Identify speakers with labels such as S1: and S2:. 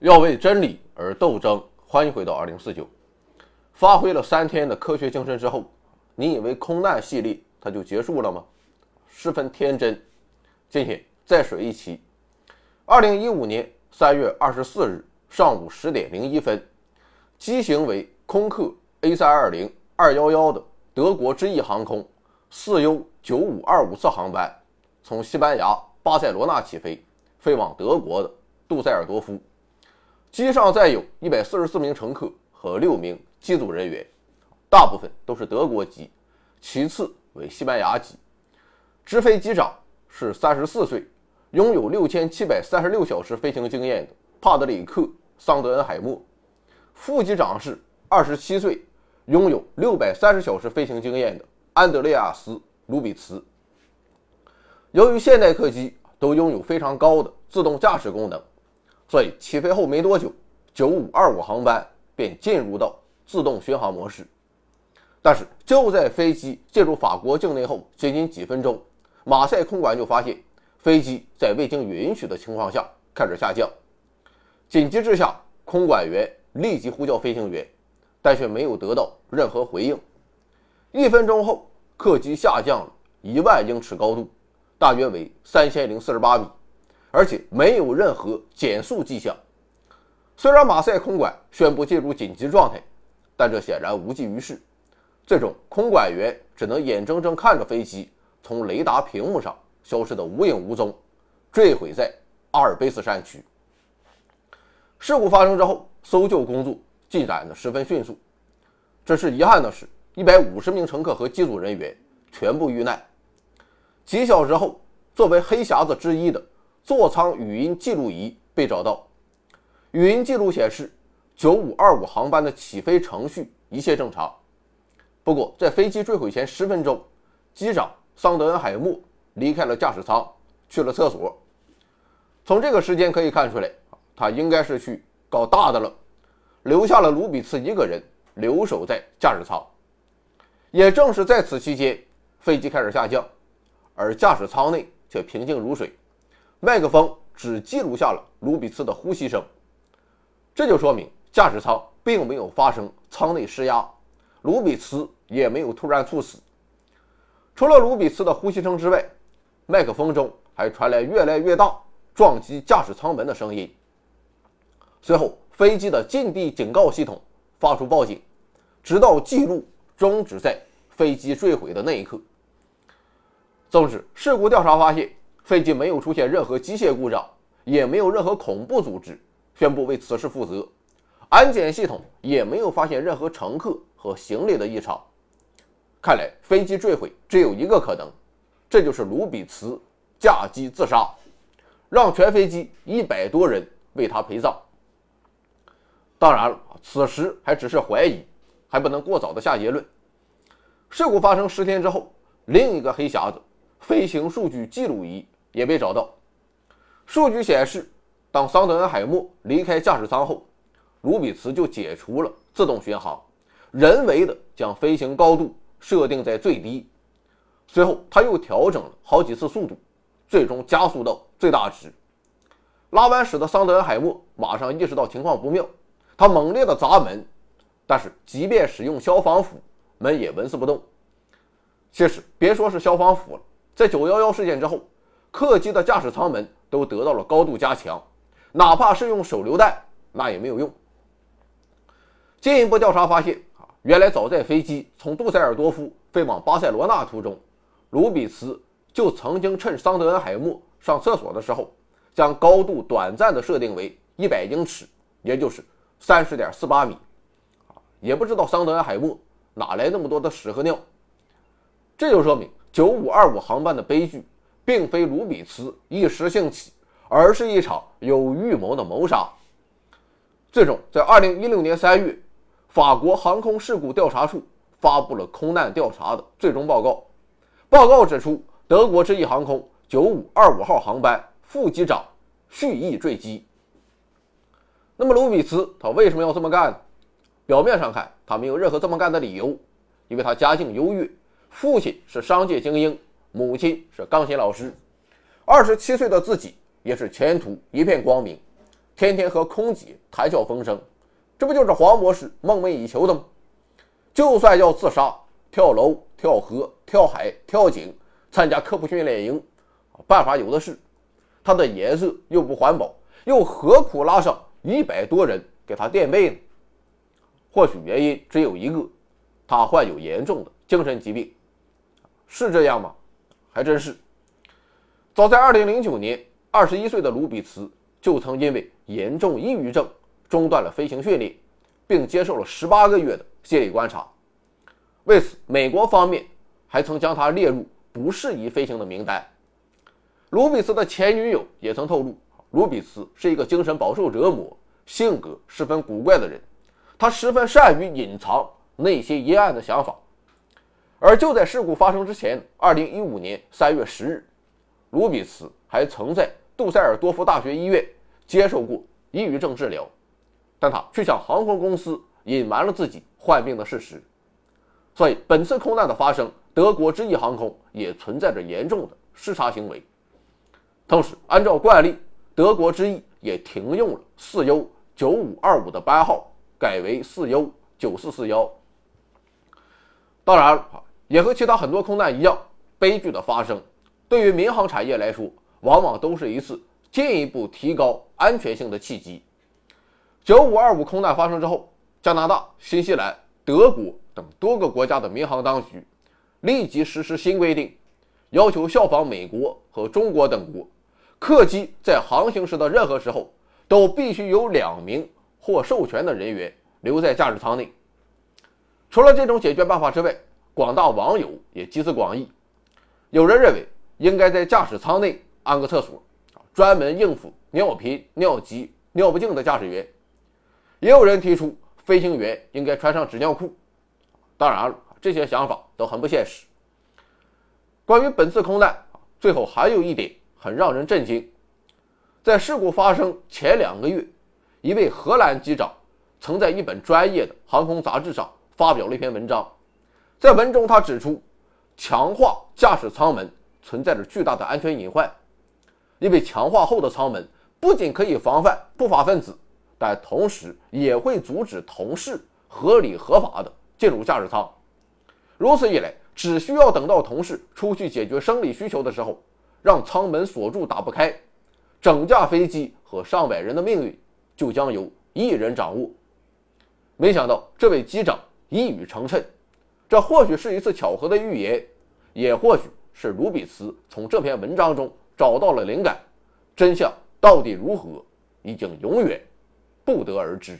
S1: 要为真理而斗争。欢迎回到二零四九。发挥了三天的科学精神之后，你以为空难系列它就结束了吗？十分天真。今天再水一期。二零一五年三月二十四日上午十点零一分，机型为空客 A 三二零二幺幺的德国之翼航空四 U 九五二五次航班，从西班牙巴塞罗那起飞，飞往德国的杜塞尔多夫。机上载有一百四十四名乘客和六名机组人员，大部分都是德国籍，其次为西班牙籍。执飞机长是三十四岁，拥有六千七百三十六小时飞行经验的帕德里克·桑德恩海默。副机长是二十七岁，拥有六百三十小时飞行经验的安德烈亚斯·卢比茨。由于现代客机都拥有非常高的自动驾驶功能。所以起飞后没多久，9525航班便进入到自动巡航模式。但是就在飞机进入法国境内后，仅仅几分钟，马赛空管就发现飞机在未经允许的情况下开始下降。紧急之下，空管员立即呼叫飞行员，但却没有得到任何回应。一分钟后，客机下降了一万英尺高度，大约为三千零四十八米。而且没有任何减速迹象。虽然马赛空管宣布进入紧急状态，但这显然无济于事。最终，空管员只能眼睁睁看着飞机从雷达屏幕上消失得无影无踪，坠毁在阿尔卑斯山区。事故发生之后，搜救工作进展得十分迅速。只是遗憾的是，一百五十名乘客和机组人员全部遇难。几小时后，作为黑匣子之一的。座舱语音记录仪被找到，语音记录显示，九五二五航班的起飞程序一切正常。不过，在飞机坠毁前十分钟，机长桑德恩海默离开了驾驶舱，去了厕所。从这个时间可以看出来，他应该是去搞大的了，留下了卢比茨一个人留守在驾驶舱。也正是在此期间，飞机开始下降，而驾驶舱内却平静如水。麦克风只记录下了卢比茨的呼吸声，这就说明驾驶舱并没有发生舱内失压，卢比茨也没有突然猝死。除了卢比茨的呼吸声之外，麦克风中还传来越来越大撞击驾驶舱门的声音。随后，飞机的近地警告系统发出报警，直到记录终止在飞机坠毁的那一刻。总之，事故调查发现。飞机没有出现任何机械故障，也没有任何恐怖组织宣布为此事负责，安检系统也没有发现任何乘客和行李的异常。看来飞机坠毁只有一个可能，这就是卢比茨驾机自杀，让全飞机一百多人为他陪葬。当然了，此时还只是怀疑，还不能过早的下结论。事故发生十天之后，另一个黑匣子——飞行数据记录仪。也被找到，数据显示，当桑德恩海默离开驾驶舱后，卢比茨就解除了自动巡航，人为的将飞行高度设定在最低。随后他又调整了好几次速度，最终加速到最大值。拉完屎的桑德恩海默马上意识到情况不妙，他猛烈的砸门，但是即便使用消防斧，门也纹丝不动。其实别说是消防斧了，在九幺幺事件之后。客机的驾驶舱门都得到了高度加强，哪怕是用手榴弹，那也没有用。进一步调查发现，啊，原来早在飞机从杜塞尔多夫飞往巴塞罗那途中，卢比茨就曾经趁桑德恩海默上厕所的时候，将高度短暂的设定为一百英尺，也就是三十点四八米。啊，也不知道桑德恩海默哪来那么多的屎和尿。这就说明九五二五航班的悲剧。并非卢比茨一时兴起，而是一场有预谋的谋杀。最终，在二零一六年三月，法国航空事故调查处发布了空难调查的最终报告。报告指出，德国之翼航空九五二五号航班副机长蓄意坠机。那么，卢比茨他为什么要这么干呢？表面上看，他没有任何这么干的理由，因为他家境优越，父亲是商界精英。母亲是钢琴老师，二十七岁的自己也是前途一片光明。天天和空姐谈笑风生，这不就是黄博士梦寐以求的吗？就算要自杀、跳楼、跳河、跳海、跳井，参加科普训练营，办法有的是。他的颜色又不环保，又何苦拉上一百多人给他垫背呢？或许原因只有一个，他患有严重的精神疾病，是这样吗？还真是。早在2009年，21岁的卢比茨就曾因为严重抑郁症中断了飞行训练，并接受了18个月的心理观察。为此，美国方面还曾将他列入不适宜飞行的名单。卢比茨的前女友也曾透露，卢比茨是一个精神饱受折磨、性格十分古怪的人，他十分善于隐藏内心阴暗的想法。而就在事故发生之前，二零一五年三月十日，卢比茨还曾在杜塞尔多夫大学医院接受过抑郁症治疗，但他却向航空公司隐瞒了自己患病的事实。所以，本次空难的发生，德国之翼航空也存在着严重的失察行为。同时，按照惯例，德国之翼也停用了四 U 九五二五的班号，改为四 U 九四四幺。当然，也和其他很多空难一样，悲剧的发生对于民航产业来说，往往都是一次进一步提高安全性的契机。九五二五空难发生之后，加拿大、新西兰、德国等多个国家的民航当局立即实施新规定，要求效仿美国和中国等国。客机在航行时的任何时候，都必须有两名或授权的人员留在驾驶舱内。除了这种解决办法之外，广大网友也集思广益。有人认为应该在驾驶舱内安个厕所，专门应付尿频、尿急、尿不尽的驾驶员。也有人提出飞行员应该穿上纸尿裤。当然了，这些想法都很不现实。关于本次空难，最后还有一点。很让人震惊，在事故发生前两个月，一位荷兰机长曾在一本专业的航空杂志上发表了一篇文章。在文中，他指出，强化驾驶舱门存在着巨大的安全隐患，因为强化后的舱门不仅可以防范不法分子，但同时也会阻止同事合理合法的进入驾驶舱。如此一来，只需要等到同事出去解决生理需求的时候。让舱门锁住，打不开，整架飞机和上百人的命运就将由一人掌握。没想到这位机长一语成谶，这或许是一次巧合的预言，也或许是卢比茨从这篇文章中找到了灵感。真相到底如何，已经永远不得而知。